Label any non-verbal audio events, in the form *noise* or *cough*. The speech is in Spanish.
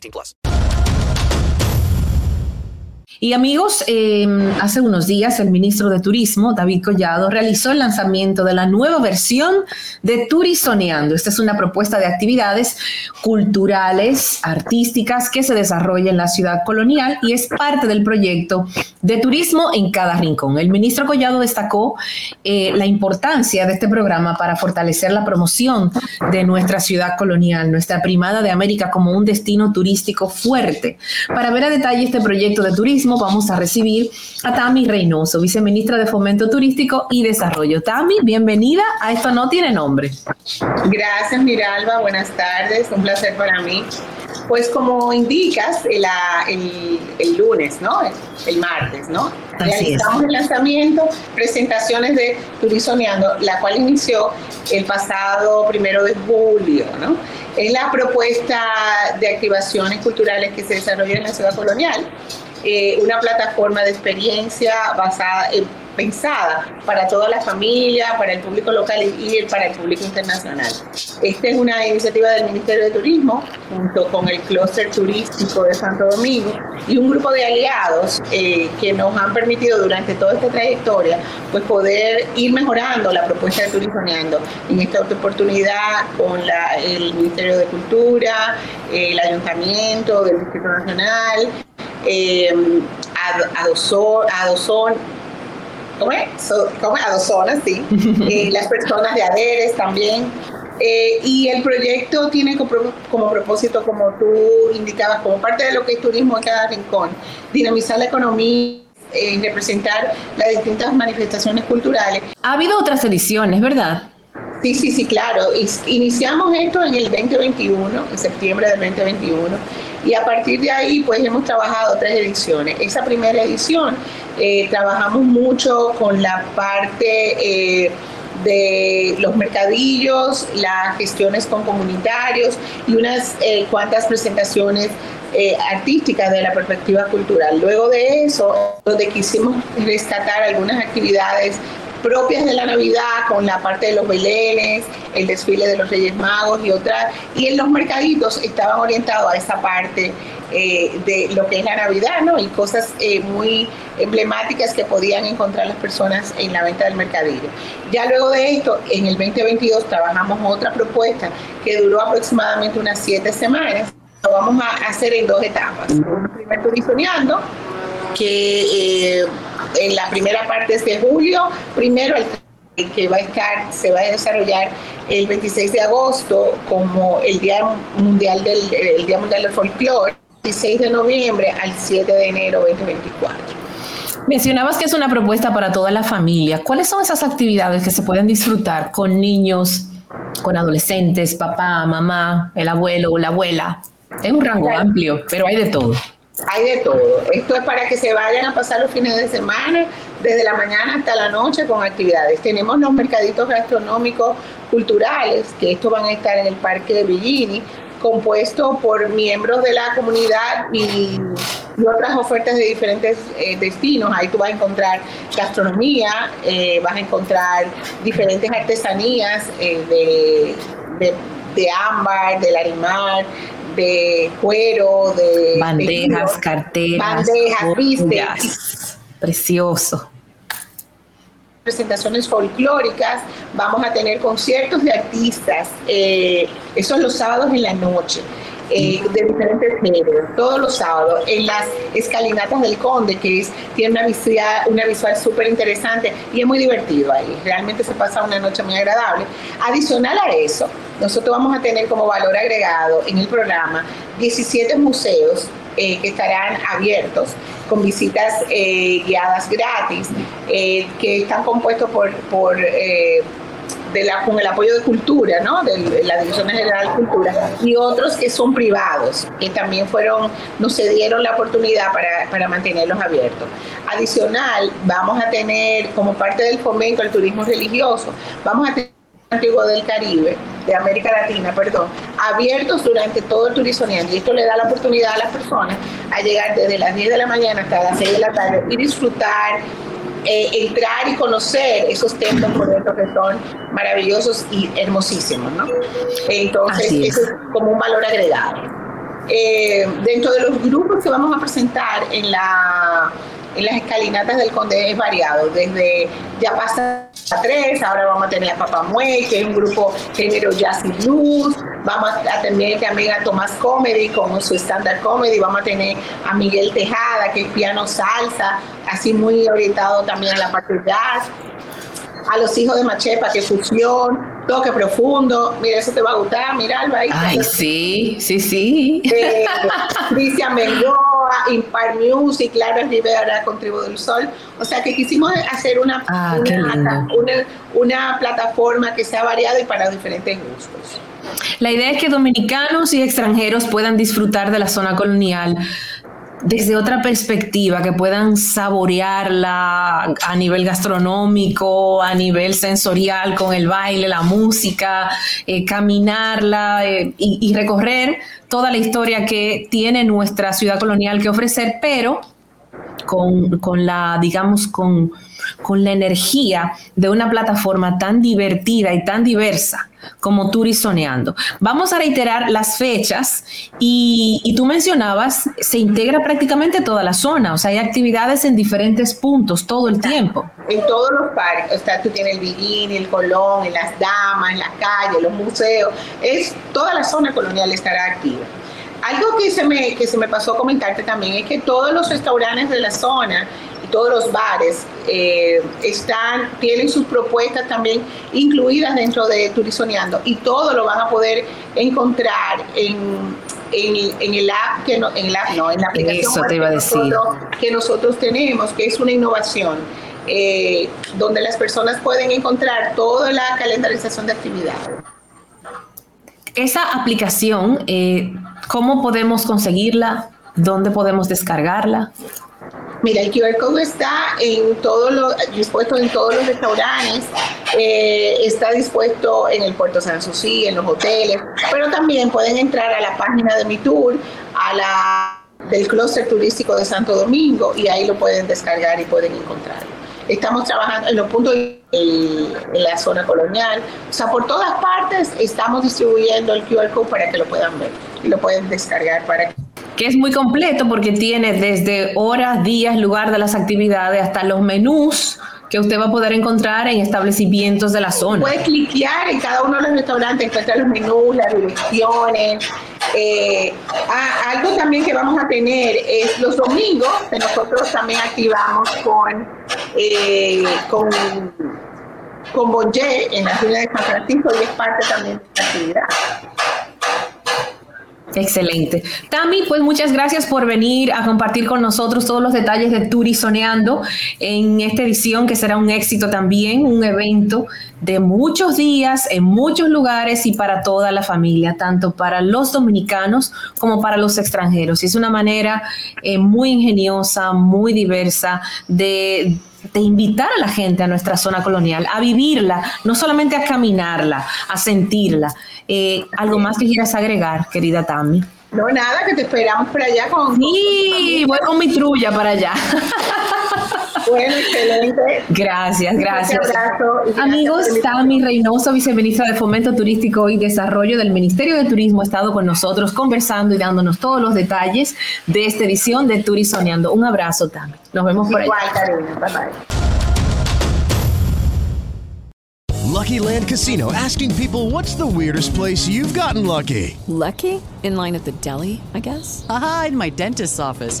18 plus. Y amigos, eh, hace unos días el ministro de Turismo, David Collado, realizó el lanzamiento de la nueva versión de Turizoneando. Esta es una propuesta de actividades culturales, artísticas que se desarrolla en la ciudad colonial y es parte del proyecto de turismo en cada rincón. El ministro Collado destacó eh, la importancia de este programa para fortalecer la promoción de nuestra ciudad colonial, nuestra primada de América como un destino turístico fuerte. Para ver a detalle este proyecto de turismo, vamos a recibir a Tami Reynoso, viceministra de Fomento Turístico y Desarrollo. Tami, bienvenida a Esto No Tiene Nombre. Gracias, Miralba. Buenas tardes. Un placer para mí. Pues como indicas, el, el, lunes, ¿no? El, martes, ¿no? Realizamos el lanzamiento, presentaciones de Turizoneando, la cual inició el pasado primero de julio, ¿no? Es la propuesta de activaciones culturales que se desarrolla en la ciudad colonial eh, una plataforma de experiencia basada, pensada para toda la familia, para el público local y para el público internacional. Esta es una iniciativa del Ministerio de Turismo junto con el clúster turístico de Santo Domingo y un grupo de aliados eh, que nos han permitido durante toda esta trayectoria pues poder ir mejorando la propuesta de Turizoneando. En esta oportunidad con el Ministerio de Cultura, el Ayuntamiento del Distrito Nacional, eh, adosón, adosón ¿cómo es? ¿cómo es? sí. *laughs* Eh, las personas de ADERES también. Eh, y el proyecto tiene como, como, propósito, como tú indicabas, como parte de lo que es turismo en cada rincón, dinamizar la economía y eh, representar las distintas manifestaciones culturales. Ha habido otras ediciones, ¿verdad? Sí, sí, sí, claro. Iniciamos esto en el 2021, en septiembre del 2021, y a partir de ahí pues hemos trabajado tres ediciones. Esa primera edición eh, trabajamos mucho con la parte... Eh, de los mercadillos, las gestiones con comunitarios y unas eh, cuantas presentaciones artísticas de la perspectiva cultural. Luego de eso, donde quisimos rescatar algunas actividades propias de la Navidad, con la parte de los belenes, el desfile de los Reyes Magos y otras. Y en los mercaditos estaban orientados a esa parte eh, de lo que es la Navidad, ¿no? Y cosas eh, muy emblemáticas que podían encontrar las personas en la venta del mercadillo. Ya luego de esto, en el 2022 trabajamos otra propuesta que duró aproximadamente unas siete semanas. Lo vamos a hacer en dos etapas. Primero turizoneando, que eh, en la primera parte de julio, primero el que va a estar, se va a desarrollar el 26 de agosto como el Día Mundial del, el Día Mundial del Folclore, 16 de noviembre al 7 de enero 2024. Mencionabas que es una propuesta para toda la familia. ¿Cuáles son esas actividades que se pueden disfrutar con niños, con adolescentes, papá, mamá, el abuelo o la abuela? Es un rango amplio, pero hay de todo. Hay de todo. Esto es para que se vayan a pasar los fines de semana, desde la mañana hasta la noche con actividades. Tenemos los mercaditos gastronómicos culturales, que estos van a estar en el Parque de Villini, compuesto por miembros de la comunidad y, otras ofertas de diferentes eh, destinos. Ahí tú vas a encontrar gastronomía, eh, vas a encontrar diferentes artesanías eh, de, de, de ámbar, del animal, de cuero, de bandejas, carteras, bandejas. Precioso. Presentaciones folclóricas, vamos a tener conciertos de artistas, eh, esos los sábados en la noche. Eh, de diferentes géneros, todos los sábados, en las escalinatas del Conde, que es, tiene una visual, una visual súper interesante y es muy divertido ahí. Realmente se pasa una noche muy agradable. Adicional a eso, nosotros vamos a tener como valor agregado en el programa 17 museos eh, que estarán abiertos con visitas eh, guiadas gratis, que están compuestos por, por de la, con el apoyo de cultura, ¿no? de la Dirección General de Cultura, y otros que son privados, que también fueron, nos cedieron la oportunidad para, para mantenerlos abiertos. Adicional, vamos a tener, como parte del fomento al turismo religioso, vamos a tener Antiguo del Caribe, de América Latina, perdón, abiertos durante todo el turismo y esto le da la oportunidad a las personas a llegar desde las 10 de la mañana hasta las 6 de la tarde y disfrutar eh, entrar y conocer esos templos por dentro que son maravillosos y hermosísimos, ¿no? Entonces, eso es como un valor agregado. Eh, dentro de los grupos que vamos a presentar en la en las escalinatas del Conde es variado, desde ya pasa a tres, ahora vamos a tener a Papá Muey, que es un grupo género jazz y blues, vamos a tener también a Tomás Comedy con su stand-up comedy, vamos a tener a Miguel Tejada, que es piano salsa, así muy orientado también a la parte jazz, a los hijos de Machepa, que fusión, toque profundo, mira, eso te va a gustar, mira, Alba. Ay, sí, sí, sí. Eh, Cristian Mendoa, Impar Music, Clara Rivera con Tribu del Sol. O sea que quisimos hacer una, ah, una, una, una plataforma que sea variada y para diferentes gustos. La idea es que dominicanos y extranjeros puedan disfrutar de la zona colonial desde otra perspectiva, que puedan saborearla a nivel gastronómico, a nivel sensorial, con el baile, la música, eh, caminarla eh, y, y recorrer toda la historia que tiene nuestra ciudad colonial que ofrecer, pero con, con la, digamos, con, con la energía de una plataforma tan divertida y tan diversa como Turizoneando. Vamos a reiterar las fechas y, y, tú mencionabas, se integra prácticamente toda la zona, o sea, hay actividades en diferentes puntos todo el tiempo. En todos los parques, o sea, tú tienes el Bikini, el Colón, en las Damas, en las calles, los museos, es toda la zona colonial estará activa. Algo que se, me, que se me pasó a comentarte también es que todos los restaurantes de la zona y todos los bares eh, están, tienen sus propuestas también incluidas dentro de Turizoneando y todo lo van a poder encontrar en, en, en el app, que no, en, el app, no, en la aplicación Eso te iba a decir. Nosotros, que nosotros tenemos, que es una innovación. Eh, donde las personas pueden encontrar toda la calendarización de actividades. Esa aplicación, eh, ¿cómo podemos conseguirla? ¿Dónde podemos descargarla? Mira, el QR code está en todos los, dispuesto en todos los restaurantes, eh, está dispuesto en el Puerto San Susi, en los hoteles, pero también pueden entrar a la página de mi tour, a la del clúster turístico de Santo Domingo y ahí lo pueden descargar y pueden encontrarlo. Estamos trabajando en los puntos en la zona colonial, o sea, por todas partes estamos distribuyendo el QR code para que lo puedan ver y lo pueden descargar para que que es muy completo porque tiene desde horas, días, lugar de las actividades hasta los menús que usted va a poder encontrar en establecimientos de la zona. Puede cliquear en cada uno de los restaurantes, encontrar los menús, las direcciones. Eh, ah, algo también que vamos a tener es los domingos, que nosotros también activamos con, eh, con, con Bonje en la ciudad de San Francisco y es parte también de esta actividad. Excelente. Tami, pues muchas gracias por venir a compartir con nosotros todos los detalles de Turizoneando en esta edición que será un éxito también, un evento de muchos días en muchos lugares y para toda la familia, tanto para los dominicanos como para los extranjeros. Y es una manera eh, muy ingeniosa, muy diversa de de invitar a la gente a nuestra zona colonial, a vivirla, no solamente a caminarla, a sentirla. Eh, ¿Algo más que quieras agregar, querida Tami? No, nada, que te esperamos por allá con... Sí, voy con mi trulla para allá. *laughs* Bueno, excelente. Gracias, gracias. Abrazo, Amigos, Tami Reynoso, viceministra de Fomento Turístico y Desarrollo del Ministerio de Turismo, ha estado con nosotros conversando y dándonos todos los detalles de esta edición de Turizoneando. Un abrazo, Tami. Nos vemos por Igual, allá. Karina. Bye bye. Lucky Land Casino asking people what's the weirdest place you've gotten lucky? Lucky? In line at the deli, I guess? Aha, in my dentist's office.